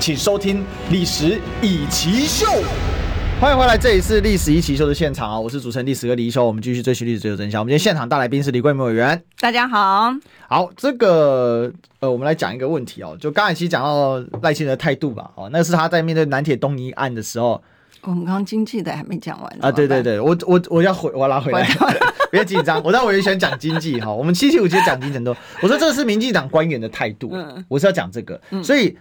请收听《历史易起秀》。欢迎回来，这里是《历史一奇秀》的现场啊！我是主持人历史哥李一修，我们继续追寻历史，追求真相。我们今天现场大来宾是李桂明委员，大家好。好，这个呃，我们来讲一个问题哦。就刚才其实讲到赖清德的态度吧，哦，那是他在面对南铁东移案的时候。我们刚刚经济的还没讲完啊！对对对，我我我要回，我要拉回来，别紧张。我在委员选讲经济哈，我们七七五七讲经济很多。我说这是民进党官员的态度，嗯、我是要讲这个。嗯、所以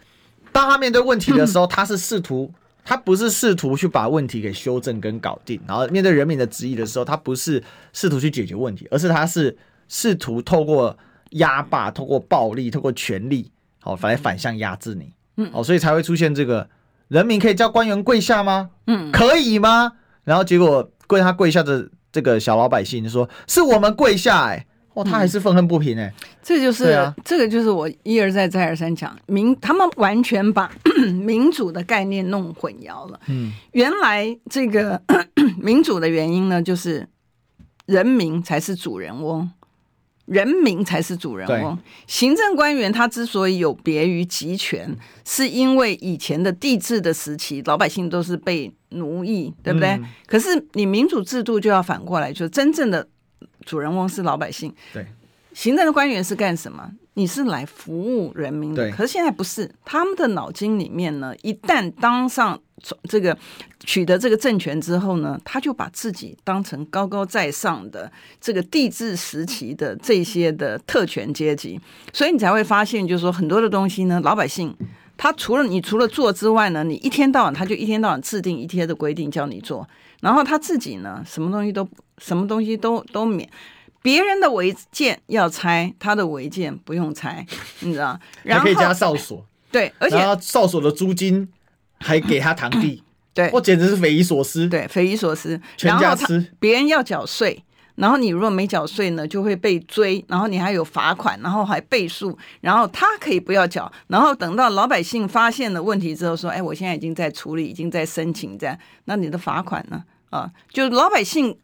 当他面对问题的时候，他是试图。他不是试图去把问题给修正跟搞定，然后面对人民的质疑的时候，他不是试图去解决问题，而是他是试图透过压霸、透过暴力、透过权力，好，反来反向压制你，嗯，好，所以才会出现这个人民可以叫官员跪下吗？嗯，可以吗？然后结果跪他跪下的这个小老百姓就说：“是我们跪下、欸。”哎。哦，他还是愤恨不平哎、欸，这就是、啊、这个就是我一而再再而三讲民，他们完全把 民主的概念弄混淆了。嗯，原来这个 民主的原因呢，就是人民才是主人翁，人民才是主人翁。行政官员他之所以有别于集权，是因为以前的帝制的时期，老百姓都是被奴役，对不对？嗯、可是你民主制度就要反过来，就是真正的。主人翁是老百姓，对，行政的官员是干什么？你是来服务人民的。对可是现在不是，他们的脑筋里面呢，一旦当上这个取得这个政权之后呢，他就把自己当成高高在上的这个帝制时期的这些的特权阶级，所以你才会发现，就是说很多的东西呢，老百姓他除了你除了做之外呢，你一天到晚他就一天到晚制定一天的规定叫你做。然后他自己呢，什么东西都什么东西都都免，别人的违建要拆，他的违建不用拆，你知道？然后还可以加哨所，对，而且哨所的租金还给他堂弟，对，我简直是匪夷所思，对，匪夷所思，全家吃，别人要缴税。然后你如果没缴税呢，就会被追，然后你还有罚款，然后还倍数，然后他可以不要缴，然后等到老百姓发现了问题之后说，哎，我现在已经在处理，已经在申请这样，那你的罚款呢？啊，就老百姓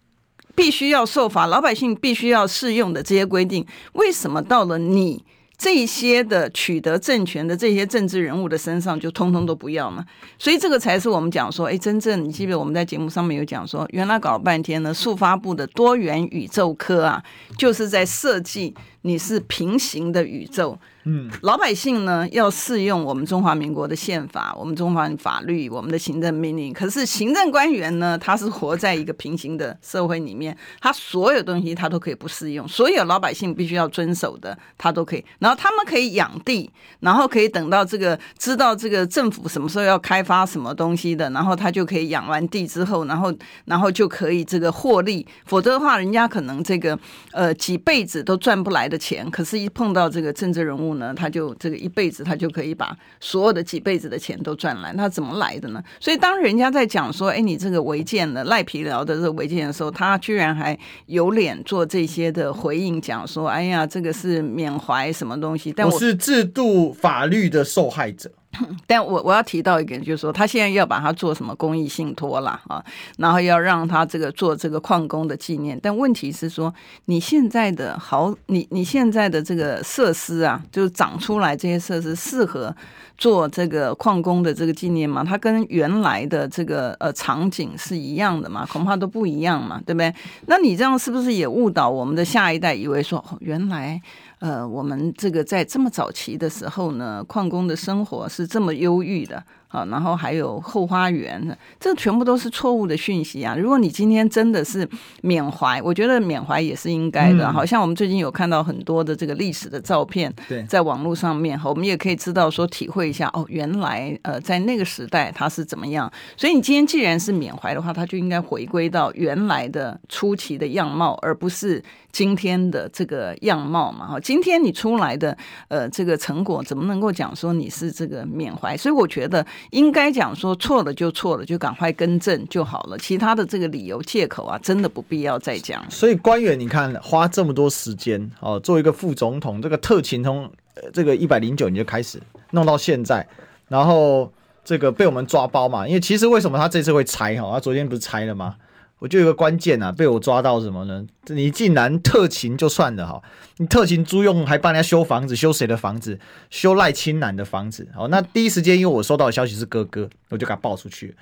必须要受罚，老百姓必须要适用的这些规定，为什么到了你这些的取得政权的这些政治人物的身上就通通都不要嘛，所以这个才是我们讲说，哎，真正你记不记得我们在节目上面有讲说，原来搞了半天呢，速发部的多元宇宙科啊，就是在设计你是平行的宇宙。嗯，老百姓呢要适用我们中华民国的宪法、我们中华法律、我们的行政命令。可是行政官员呢，他是活在一个平行的社会里面，他所有东西他都可以不适用，所有老百姓必须要遵守的，他都可以。然后他们可以养地，然后可以等到这个知道这个政府什么时候要开发什么东西的，然后他就可以养完地之后，然后然后就可以这个获利。否则的话，人家可能这个呃几辈子都赚不来的钱，可是一碰到这个政治人物。呢，他就这个一辈子，他就可以把所有的几辈子的钱都赚来。那怎么来的呢？所以当人家在讲说，哎，你这个违建的赖皮聊的这违建的时候，他居然还有脸做这些的回应，讲说，哎呀，这个是缅怀什么东西？但我，我是制度法律的受害者。但我我要提到一点，就是说他现在要把它做什么公益信托啦，啊，然后要让他这个做这个矿工的纪念。但问题是说，你现在的好，你你现在的这个设施啊，就是长出来这些设施适合做这个矿工的这个纪念吗？它跟原来的这个呃场景是一样的吗？恐怕都不一样嘛，对不对？那你这样是不是也误导我们的下一代，以为说，哦，原来？呃，我们这个在这么早期的时候呢，矿工的生活是这么忧郁的。啊，然后还有后花园，这全部都是错误的讯息啊！如果你今天真的是缅怀，我觉得缅怀也是应该的。好像我们最近有看到很多的这个历史的照片，在网络上面，我们也可以知道说，体会一下哦，原来呃，在那个时代它是怎么样。所以你今天既然是缅怀的话，它就应该回归到原来的初期的样貌，而不是今天的这个样貌嘛。哈，今天你出来的呃这个成果，怎么能够讲说你是这个缅怀？所以我觉得。应该讲说错了就错了，就赶快更正就好了。其他的这个理由借口啊，真的不必要再讲。所以官员，你看花这么多时间哦，做一个副总统，这个特勤从这个一百零九年就开始弄到现在，然后这个被我们抓包嘛。因为其实为什么他这次会拆哈？他昨天不是拆了吗？我就有个关键啊，被我抓到什么呢？你竟然特勤就算了哈，你特勤租用还帮人家修房子，修谁的房子？修赖清南的房子。好，那第一时间因为我收到的消息是哥哥，我就给他报出去。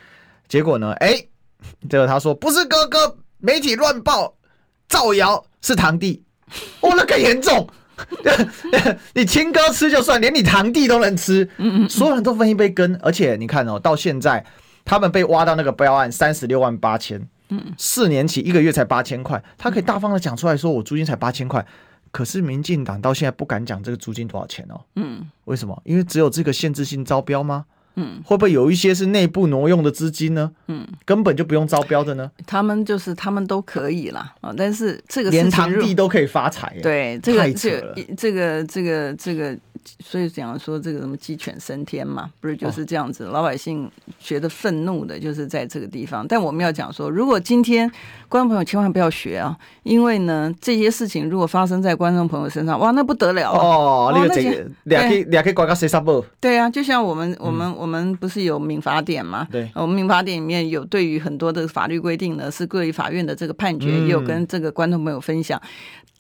结果呢，哎、欸，结果他说不是哥哥，媒体乱报，造谣是堂弟。哦，那更严重。你亲哥吃就算，连你堂弟都能吃，所有人都分一杯羹。而且你看哦，到现在他们被挖到那个标案三十六万八千。嗯，四年起一个月才八千块，他可以大方的讲出来说，我租金才八千块。可是民进党到现在不敢讲这个租金多少钱哦。嗯，为什么？因为只有这个限制性招标吗？嗯，会不会有一些是内部挪用的资金呢？嗯，根本就不用招标的呢？他们就是他们都可以啦。啊，但是这个连堂弟都可以发财，对，这个这个这个这个这个。这个所以讲说这个什么鸡犬升天嘛，不是就是这样子？老百姓觉得愤怒的就是在这个地方。但我们要讲说，如果今天观众朋友千万不要学啊，因为呢这些事情如果发生在观众朋友身上，哇，那不得了哦！那个这个两个两个国家谁杀不？对啊，就像我们我们我们不是有民法典嘛？对，我们民法典里面有对于很多的法律规定呢，是各位法院的这个判决，也有跟这个观众朋友分享。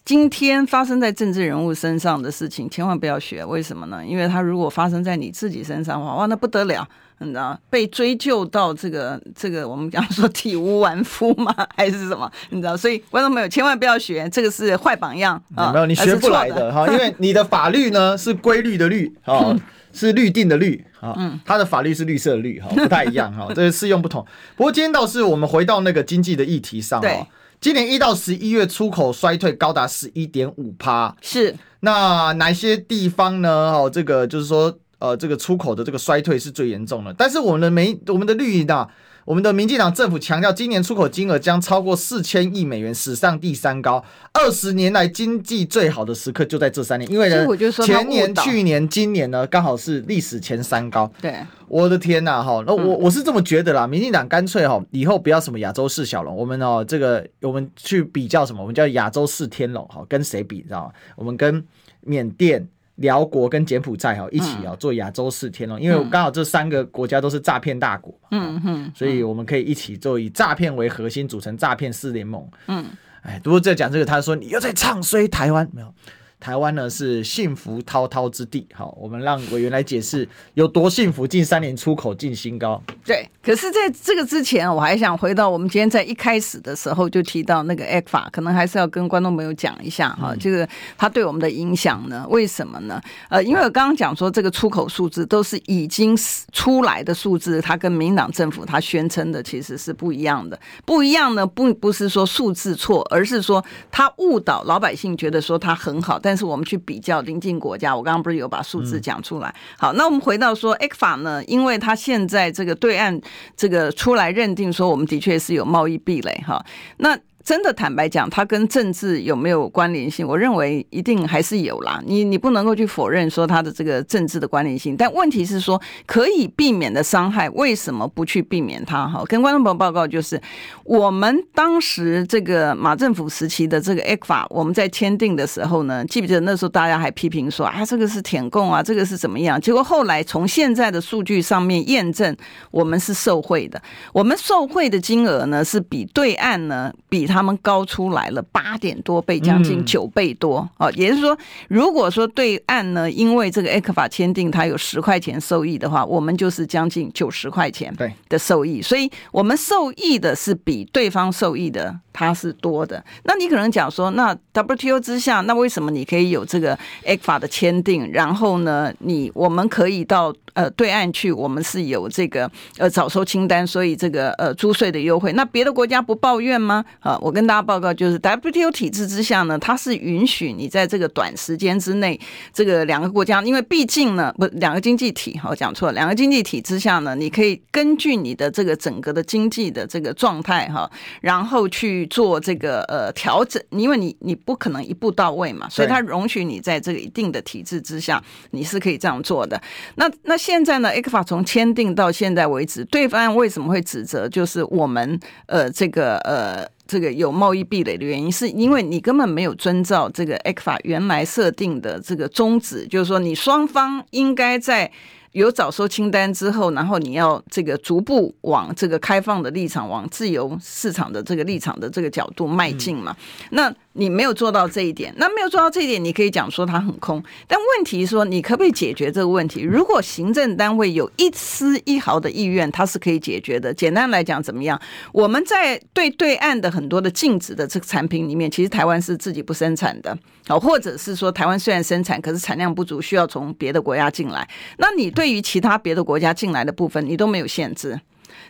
今天发生在政治人物身上的事情，千万不要学。为什么呢？因为他如果发生在你自己身上的话，哇，那不得了，你知道？被追究到这个这个，我们讲说体无完肤吗？还是什么？你知道？所以观众朋友千万不要学，这个是坏榜样啊！没有，你学不来的哈，因为你的法律呢是规律的律啊，是律定的律啊，嗯，他的法律是绿色的绿哈，不太一样哈，这个适用不同。不过今天倒是我们回到那个经济的议题上哦。今年一到十一月出口衰退高达十一点五趴，是那哪些地方呢？哦，这个就是说，呃，这个出口的这个衰退是最严重的。但是我们的煤我们的绿营呢？我们的民进党政府强调，今年出口金额将超过四千亿美元，史上第三高。二十年来经济最好的时刻就在这三年，因为呢，前年、去年、今年呢，刚好是历史前三高。对，我的天呐，哈，那我我是这么觉得啦。民进党干脆哈，以后不要什么亚洲四小龙，我们哦，这个我们去比较什么？我们叫亚洲四天龙，哈，跟谁比？你知道吗？我们跟缅甸。寮国跟柬埔寨哈一起啊做亚洲四天哦，因为刚好这三个国家都是诈骗大国，嗯哼，所以我们可以一起做以诈骗为核心组成诈骗四联盟，嗯，哎，不过在讲这个，他说你又在唱衰台湾没有？台湾呢是幸福滔滔之地。好，我们让委员来解释有多幸福，近三年出口进新高。对，可是在这个之前，我还想回到我们今天在一开始的时候就提到那个 ECFA，可能还是要跟观众朋友讲一下哈，这个它对我们的影响呢？为什么呢？呃，因为我刚刚讲说这个出口数字都是已经出来的数字，它跟民进党政府它宣称的其实是不一样的。不一样呢，不不是说数字错，而是说它误导老百姓，觉得说它很好。但是我们去比较邻近国家，我刚刚不是有把数字讲出来？好，那我们回到说 ECFA 呢，因为它现在这个对岸这个出来认定说，我们的确是有贸易壁垒哈。那真的坦白讲，它跟政治有没有关联性？我认为一定还是有啦。你你不能够去否认说它的这个政治的关联性，但问题是说可以避免的伤害，为什么不去避免它？哈，跟观众朋友报告就是，我们当时这个马政府时期的这个 ECFA，我们在签订的时候呢，记不记得那时候大家还批评说啊，这个是舔共啊，这个是怎么样？结果后来从现在的数据上面验证，我们是受贿的。我们受贿的金额呢，是比对岸呢比。他们高出来了八点多倍，将近九倍多哦。也就是说，如果说对岸呢，因为这个 ECFA 签订，它有十块钱收益的话，我们就是将近九十块钱的收益。所以，我们受益的是比对方受益的它是多的。那你可能讲说，那 WTO 之下，那为什么你可以有这个 ECFA 的签订？然后呢，你我们可以到呃对岸去，我们是有这个呃早收清单，所以这个呃租税的优惠。那别的国家不抱怨吗？啊？我跟大家报告，就是 WTO 体制之下呢，它是允许你在这个短时间之内，这个两个国家，因为毕竟呢，不两个经济体，我讲错了，两个经济体之下呢，你可以根据你的这个整个的经济的这个状态哈，然后去做这个呃调整，因为你你不可能一步到位嘛，所以它容许你在这个一定的体制之下，你是可以这样做的。那那现在呢，ECFA 从签订到现在为止，对方为什么会指责？就是我们呃这个呃。这个有贸易壁垒的原因，是因为你根本没有遵照这个 ECFA 原来设定的这个宗旨，就是说你双方应该在有早收清单之后，然后你要这个逐步往这个开放的立场、往自由市场的这个立场的这个角度迈进嘛。那你没有做到这一点，那没有做到这一点，你可以讲说它很空。但问题说，你可不可以解决这个问题？如果行政单位有一丝一毫的意愿，它是可以解决的。简单来讲，怎么样？我们在对对岸的很多的禁止的这个产品里面，其实台湾是自己不生产的，哦，或者是说台湾虽然生产，可是产量不足，需要从别的国家进来。那你对于其他别的国家进来的部分，你都没有限制。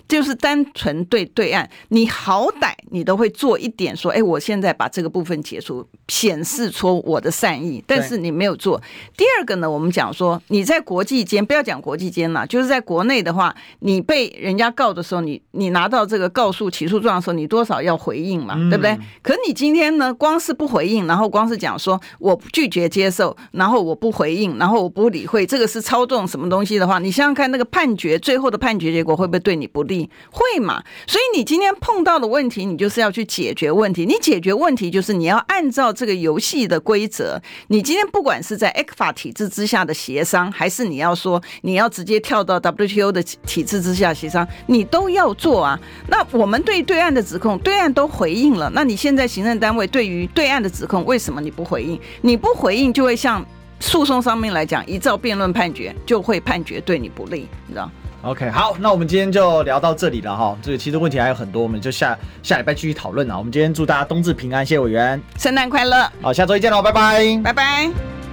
就是单纯对对岸，你好歹你都会做一点，说，哎，我现在把这个部分解除，显示出我的善意。但是你没有做。第二个呢，我们讲说，你在国际间，不要讲国际间了，就是在国内的话，你被人家告的时候，你你拿到这个告诉起诉状的时候，你多少要回应嘛，对不对？可你今天呢，光是不回应，然后光是讲说我拒绝接受，然后我不回应，然后我不理会，这个是操纵什么东西的话，你想想看，那个判决最后的判决结果会不会对你不利？会嘛？所以你今天碰到的问题，你就是要去解决问题。你解决问题，就是你要按照这个游戏的规则。你今天不管是在 ECFA 体制之下的协商，还是你要说你要直接跳到 WTO 的体制之下协商，你都要做啊。那我们对对岸的指控，对岸都回应了。那你现在行政单位对于对岸的指控，为什么你不回应？你不回应，就会像诉讼上面来讲，依照辩论判决，就会判决对你不利，你知道？OK，好，那我们今天就聊到这里了哈。这个其实问题还有很多，我们就下下礼拜继续讨论啊。我们今天祝大家冬至平安，谢谢委员，圣诞快乐。好，下周一见喽，拜拜，拜拜。